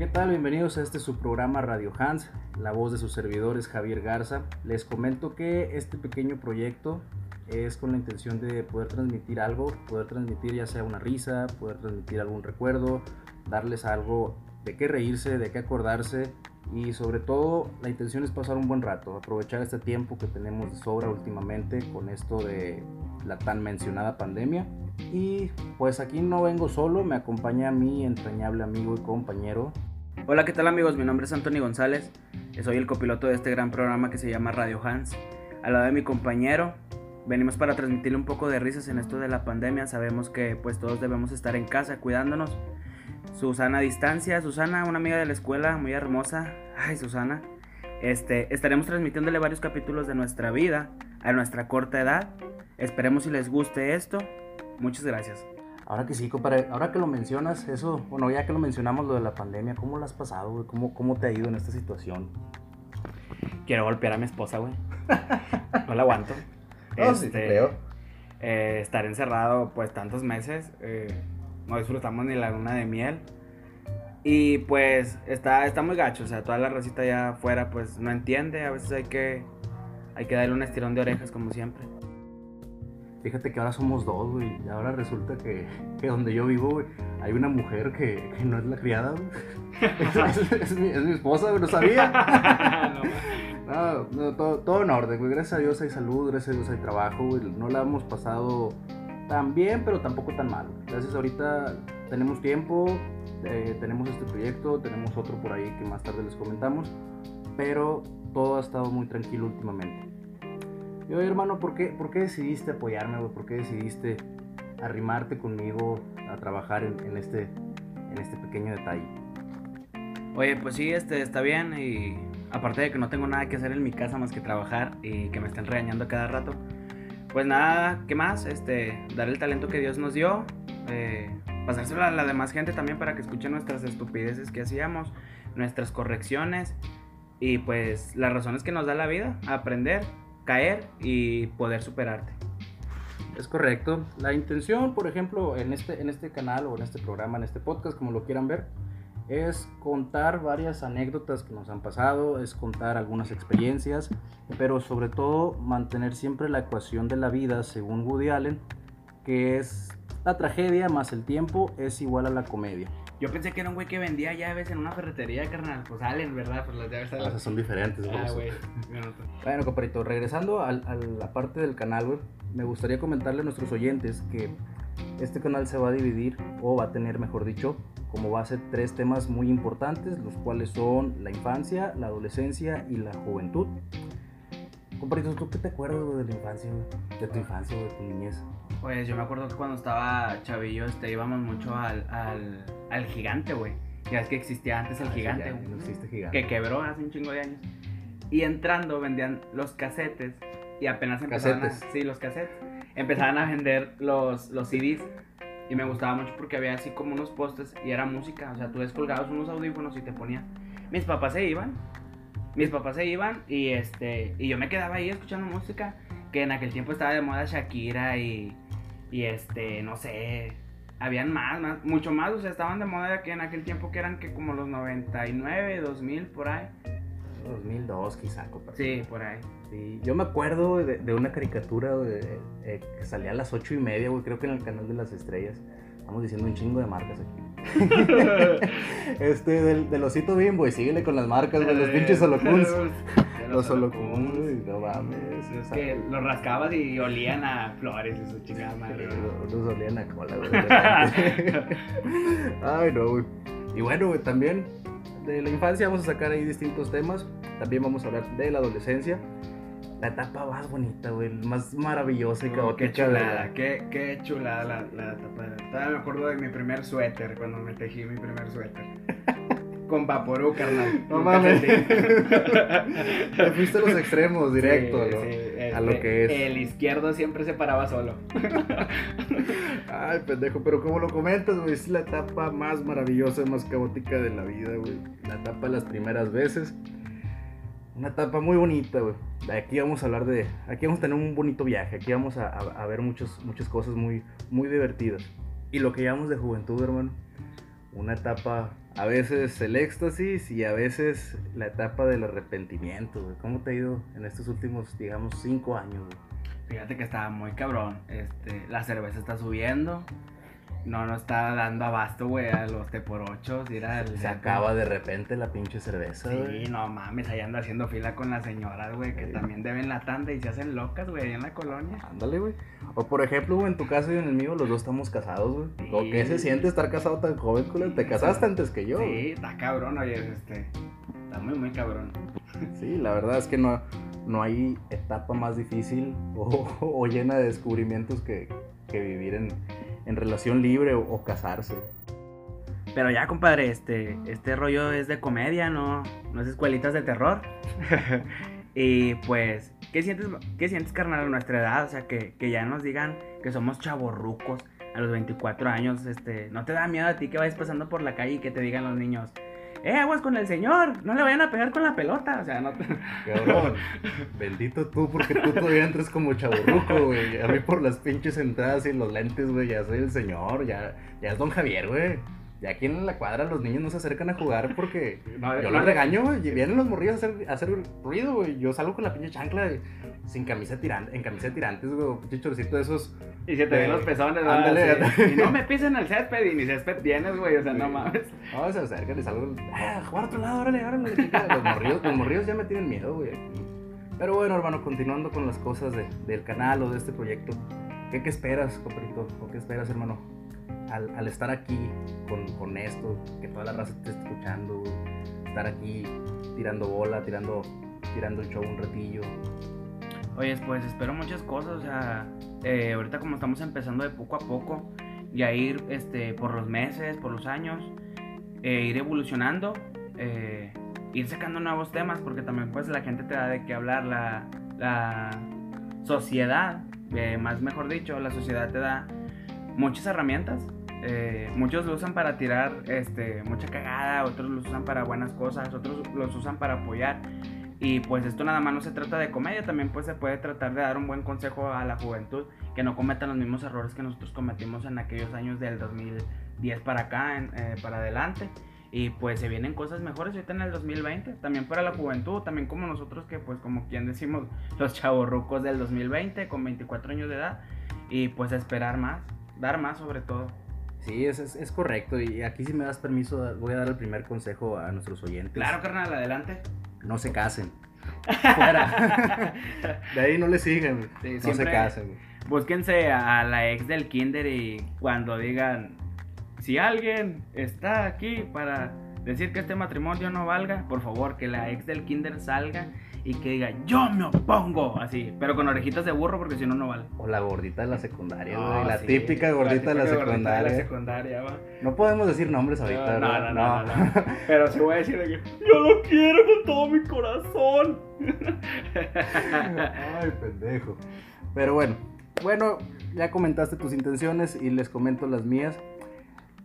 ¿Qué tal? Bienvenidos a este su programa Radio Hans, la voz de sus servidores Javier Garza. Les comento que este pequeño proyecto es con la intención de poder transmitir algo, poder transmitir ya sea una risa, poder transmitir algún recuerdo, darles algo de qué reírse, de qué acordarse y sobre todo la intención es pasar un buen rato, aprovechar este tiempo que tenemos de sobra últimamente con esto de la tan mencionada pandemia. Y pues aquí no vengo solo, me acompaña mi entrañable amigo y compañero. Hola, ¿qué tal amigos? Mi nombre es Anthony González, soy el copiloto de este gran programa que se llama Radio Hans. Al lado de mi compañero, venimos para transmitirle un poco de risas en esto de la pandemia. Sabemos que pues todos debemos estar en casa cuidándonos. Susana distancia, Susana, una amiga de la escuela muy hermosa. Ay, Susana. Este, estaremos transmitiéndole varios capítulos de nuestra vida a nuestra corta edad. Esperemos si les guste esto. Muchas gracias. Ahora que sí, compadre, ahora que lo mencionas, eso, bueno, ya que lo mencionamos lo de la pandemia, ¿cómo lo has pasado, güey? ¿Cómo, ¿Cómo te ha ido en esta situación? Quiero golpear a mi esposa, güey. No la aguanto. No, sí, Este, creo. eh, estar encerrado pues tantos meses, eh, no disfrutamos ni la luna de miel. Y pues está, está muy gacho, o sea, toda la racita allá afuera pues no entiende, a veces hay que, hay que darle un estirón de orejas como siempre. Fíjate que ahora somos dos, güey. Y ahora resulta que, que donde yo vivo, güey, hay una mujer que, que no es la criada, güey. es, es- es mi, es mi esposa, güey, no sabía. No, no, todo, todo en orden, güey. Gracias a Dios hay salud, gracias a Dios hay trabajo, güey. No la hemos pasado tan bien, pero tampoco tan mal. Gracias ahorita tenemos tiempo, eh, tenemos este proyecto, tenemos otro por ahí que más tarde les comentamos, pero todo ha estado muy tranquilo últimamente. Y oye, hermano, ¿por qué, ¿por qué decidiste apoyarme, güey? ¿Por qué decidiste arrimarte conmigo a trabajar en, este, en este pequeño detalle? Oye, pues sí, este, está bien y aparte de que no tengo nada que hacer en mi casa más que trabajar y que me estén regañando cada rato, pues nada, ¿qué más? Este, dar el talento que Dios nos dio, eh, pasárselo a la demás gente también para que escuchen nuestras estupideces que hacíamos, nuestras correcciones y pues las razones que nos da la vida, aprender, caer y poder superarte. Es correcto. La intención, por ejemplo, en este, en este canal o en este programa, en este podcast, como lo quieran ver, es contar varias anécdotas que nos han pasado, es contar algunas experiencias, pero sobre todo mantener siempre la ecuación de la vida, según Woody Allen, que es la tragedia más el tiempo es igual a la comedia. Yo pensé que era un güey que vendía llaves en una ferretería, carnal. Pues salen, ¿verdad? Pues las llaves sea, son diferentes. Ah, güey. me noto. Bueno, compadrito, regresando a, la parte del canal, güey, me gustaría comentarle a nuestros oyentes que este canal se va a dividir, o va a tener, mejor dicho, como base tres temas muy importantes, los cuales son la infancia, la adolescencia y la juventud. Compadrito, ¿tú qué te acuerdas güey, de la infancia, güey? De tu infancia o de tu niñez? Pues yo me acuerdo que cuando estaba chavillo este, íbamos mucho al, al, al gigante, güey. Ya es que existía antes el Ah, gigante, güey, No existe gigante. que quebró hace un chingo de años. Y entrando vendían los casetes y apenas empezaban Casetes. a... Sí, los casetes. Empezaban a vender los, los CDs y me gustaba mucho porque había así como unos postes y era música. O sea, tú descolgabas unos audífonos y te ponía... Mis papás se iban. Mis papás se iban y este y yo me quedaba ahí escuchando música que en aquel tiempo estaba de moda Shakira y y este no sé habían más, más mucho más, o sea, estaban de moda que en aquel tiempo que eran que como los 99, 2000 por ahí. 2002 quizá, compadre. Sí, por ahí. Sí, yo me acuerdo de, de una caricatura eh, que salía a las ocho y media, güey, creo que en el canal de las estrellas. Estamos diciendo un chingo de marcas aquí. este, del, del osito bimbo, y síguele con las marcas, güey, los pinches holocuns. Los holocuns, no mames. Es que los rascabas y olían a flores y su chingada madre. Los olían a cola, güey. Ay, no, güey. Y bueno, güey, también de la infancia vamos a sacar ahí distintos temas. También vamos a hablar de la adolescencia. La etapa más bonita, güey, más maravillosa y Oh, qué chulada, qué, qué chulada la, la tapa. Todavía me acuerdo de mi primer suéter, cuando me tejí mi primer suéter. Con vaporú, carnal. No mames. Te fuiste a los extremos, directo, Sí, ¿no? sí, a lo este, que es. El izquierdo siempre se paraba solo. Ay, pendejo, pero como lo comentas, güey, es la etapa más maravillosa, más caótica de la vida, güey. La etapa de las primeras veces. Una etapa muy bonita, güey. Aquí vamos a hablar de. Aquí vamos a tener un bonito viaje. Aquí vamos a, a- a ver muchos, muchas cosas muy, muy divertidas. Y lo que llamamos de juventud, hermano. una etapa, a veces el éxtasis y a veces la etapa del arrepentimiento, güey. ¿Cómo te ha ido en estos últimos, digamos, cinco años, güey? Fíjate que estaba muy cabrón. Este, la cerveza está subiendo. No, no está dando abasto, güey, a los T por 8. Se acaba de repente la pinche cerveza, Sí, no mames, ahí anda haciendo fila con las señoras, güey, que también deben la tanda y se hacen locas, güey, ahí en la colonia. Ándale, güey. O por ejemplo, güey, en tu caso y en el mío, los dos estamos casados, güey. ¿O qué se siente estar casado tan joven, güey? Te casaste antes que yo. Sí, está cabrón, oye, este. Está muy, muy cabrón. Sí, la verdad es que no, no hay etapa más difícil o, llena de descubrimientos que, que vivir en en relación libre o, casarse. Pero ya, compadre, este, este rollo es de comedia, no, no es escuelitas de terror. y pues, ¿qué sientes, ¿qué sientes, carnal, a nuestra edad? O sea, que, que ya nos digan que somos chavorrucos a los 24 años. Este, ¿No te da miedo a ti que vayas pasando por la calle y que te digan los niños, eh, aguas con el señor, no le vayan a pegar con la pelota, o sea, no Cabrón, bendito tú, porque tú todavía entras como chaburruco, güey. A mí por las pinches entradas y los lentes, güey, ya soy el señor, ya, ya es don Javier, güey. Ya aquí en la cuadra los niños no se acercan a jugar porque yo los regaño, güey. Vienen los morrillos a hacer, a hacer ruido, güey. Yo salgo con la pinche chancla sin camisa tirante, en camisa de tirantes, güey. Pinche chorcito de esos. Y se te ven los pezones, Ándale. Y no me pisen el césped y ni césped tienes, güey. O sea, no mames. No, se acercan y salgo. ¡Ah, jugar a otro lado! ¡Órale, órale! Los morrillos, los morrillos ya me tienen miedo, güey. Pero bueno, hermano, continuando con las cosas de, del canal o de este proyecto. ¿Qué, qué esperas, compadrito? ¿O qué esperas, hermano? Al, estar aquí con, esto, que toda la raza te esté escuchando, estar aquí tirando bola, tirando, tirando el show un ratillo. Oye, pues espero muchas cosas, o sea, eh, ahorita como estamos empezando de poco a poco, y a ir este, por los meses, por los años, eh, ir evolucionando, eh, ir sacando nuevos temas, porque también pues la gente te da de qué hablar, la, la sociedad, más mejor dicho, la sociedad te da muchas herramientas eh, muchos lo usan para tirar este, mucha cagada, otros lo usan para buenas cosas, otros los usan para apoyar. Y pues esto nada más no se trata de comedia, también pues se puede tratar de dar un buen consejo a la juventud, que no cometan los mismos errores que nosotros cometimos en aquellos años del 2010 para acá, eh, para adelante. Y pues se vienen cosas mejores ahorita en el 2020, también para la juventud, también como nosotros que pues como quien decimos los chavorrucos del 2020 con 24 años de edad. Y pues esperar más, dar más sobre todo. Sí, es, es, correcto. Y aquí si me das permiso, voy a dar el primer consejo a nuestros oyentes. Claro, carnal, adelante. No se casen. Fuera. de ahí no le siguen. no se casen. Búsquense a la ex del kinder y cuando digan, si alguien está aquí para decir que este matrimonio no valga, por favor, que la ex del kinder salga y que diga, yo me opongo, así, pero con orejitas de burro porque si no, no vale. O la gordita de la secundaria, la típica gordita, de, la secundaria. secundaria No podemos decir nombres ahorita, no, no, no, no, Pero sí voy a decir que yo lo quiero con todo mi corazón. Ay, pendejo. Pero bueno, bueno, ya comentaste tus intenciones y les comento las mías.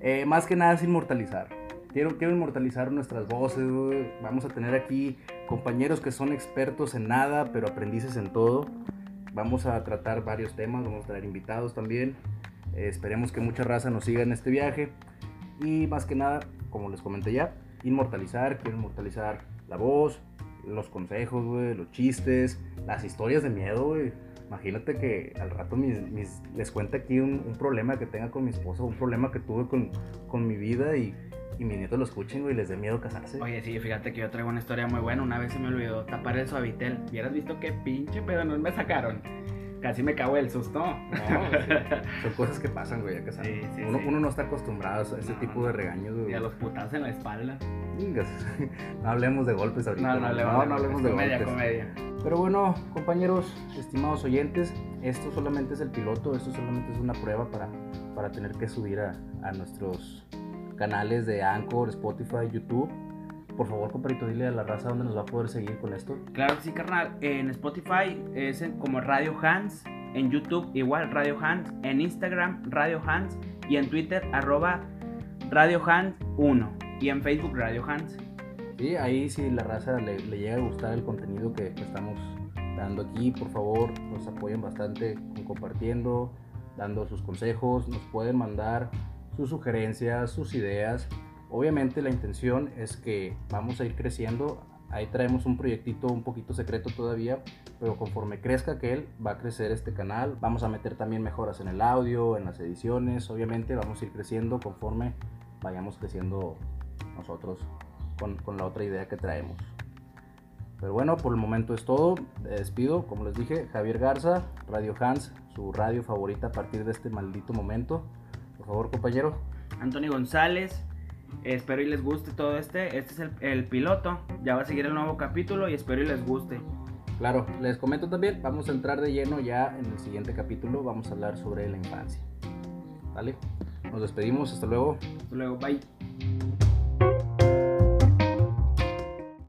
Eh, más que nada es inmortalizar Quiero, inmortalizar nuestras voces, Vamos a tener aquí compañeros que son expertos en nada, pero aprendices en todo. Vamos a tratar varios temas, vamos a traer invitados también. Eh, esperemos que mucha raza nos siga en este viaje. Y más que nada, como les comenté ya, inmortalizar, quiero inmortalizar la voz, los consejos, los chistes, las historias de miedo, Imagínate que al rato les cuente aquí un, problema que tenga con mi esposa, un problema que tuve con, con mi vida y y mis nietos lo escuchen, güey, y les dé miedo casarse. Oye, sí, fíjate que yo traigo una historia muy buena. Una vez se me olvidó tapar el suavitel. Hubieras visto qué pinche pedo nos me sacaron. Casi me cago el susto. No, son cosas que pasan, güey, a casar. uno, uno, no está acostumbrado a ese tipo de regaños, güey. Y a los putazos en la espalda. no hablemos de golpes ahorita. No, no, no, no hablemos de comedia, golpes. Comedia. Pero bueno, compañeros, estimados oyentes, esto solamente es el piloto, esto solamente es una prueba para, para tener que subir a, a nuestros canales de Anchor, Spotify, YouTube. Por favor, compadrito, dile a la raza dónde nos va a poder seguir con esto. Claro que sí, carnal. En Spotify es como Radio Hans. En YouTube igual Radio Hans. En Instagram Radio Hans. Y en Twitter arroba Radio Hans 1. Y en Facebook Radio Hans. Sí, ahí si la raza le, llega a gustar el contenido que, estamos dando aquí, por favor, nos apoyen bastante compartiendo, dando sus consejos. Nos pueden mandar sus sugerencias, sus ideas. Obviamente la intención es que vamos a ir creciendo. Ahí traemos un proyectito un poquito secreto todavía, pero conforme crezca que él va a crecer este canal. Vamos a meter también mejoras en el audio, en las ediciones. Obviamente vamos a ir creciendo conforme vayamos creciendo nosotros con, con la otra idea que traemos. Pero bueno, por el momento es todo. Despido, como les dije, Javier Garza, Radio Hans, su radio favorita a partir de este maldito momento. Por favor, compañero. Antonio González, espero y les guste todo este. Este es el, el piloto. Ya va a seguir el nuevo capítulo y espero y les guste. Claro, les comento también, vamos a entrar de lleno ya en el siguiente capítulo. Vamos a hablar sobre la infancia. ¿Vale? Nos despedimos, hasta luego. Hasta luego, bye.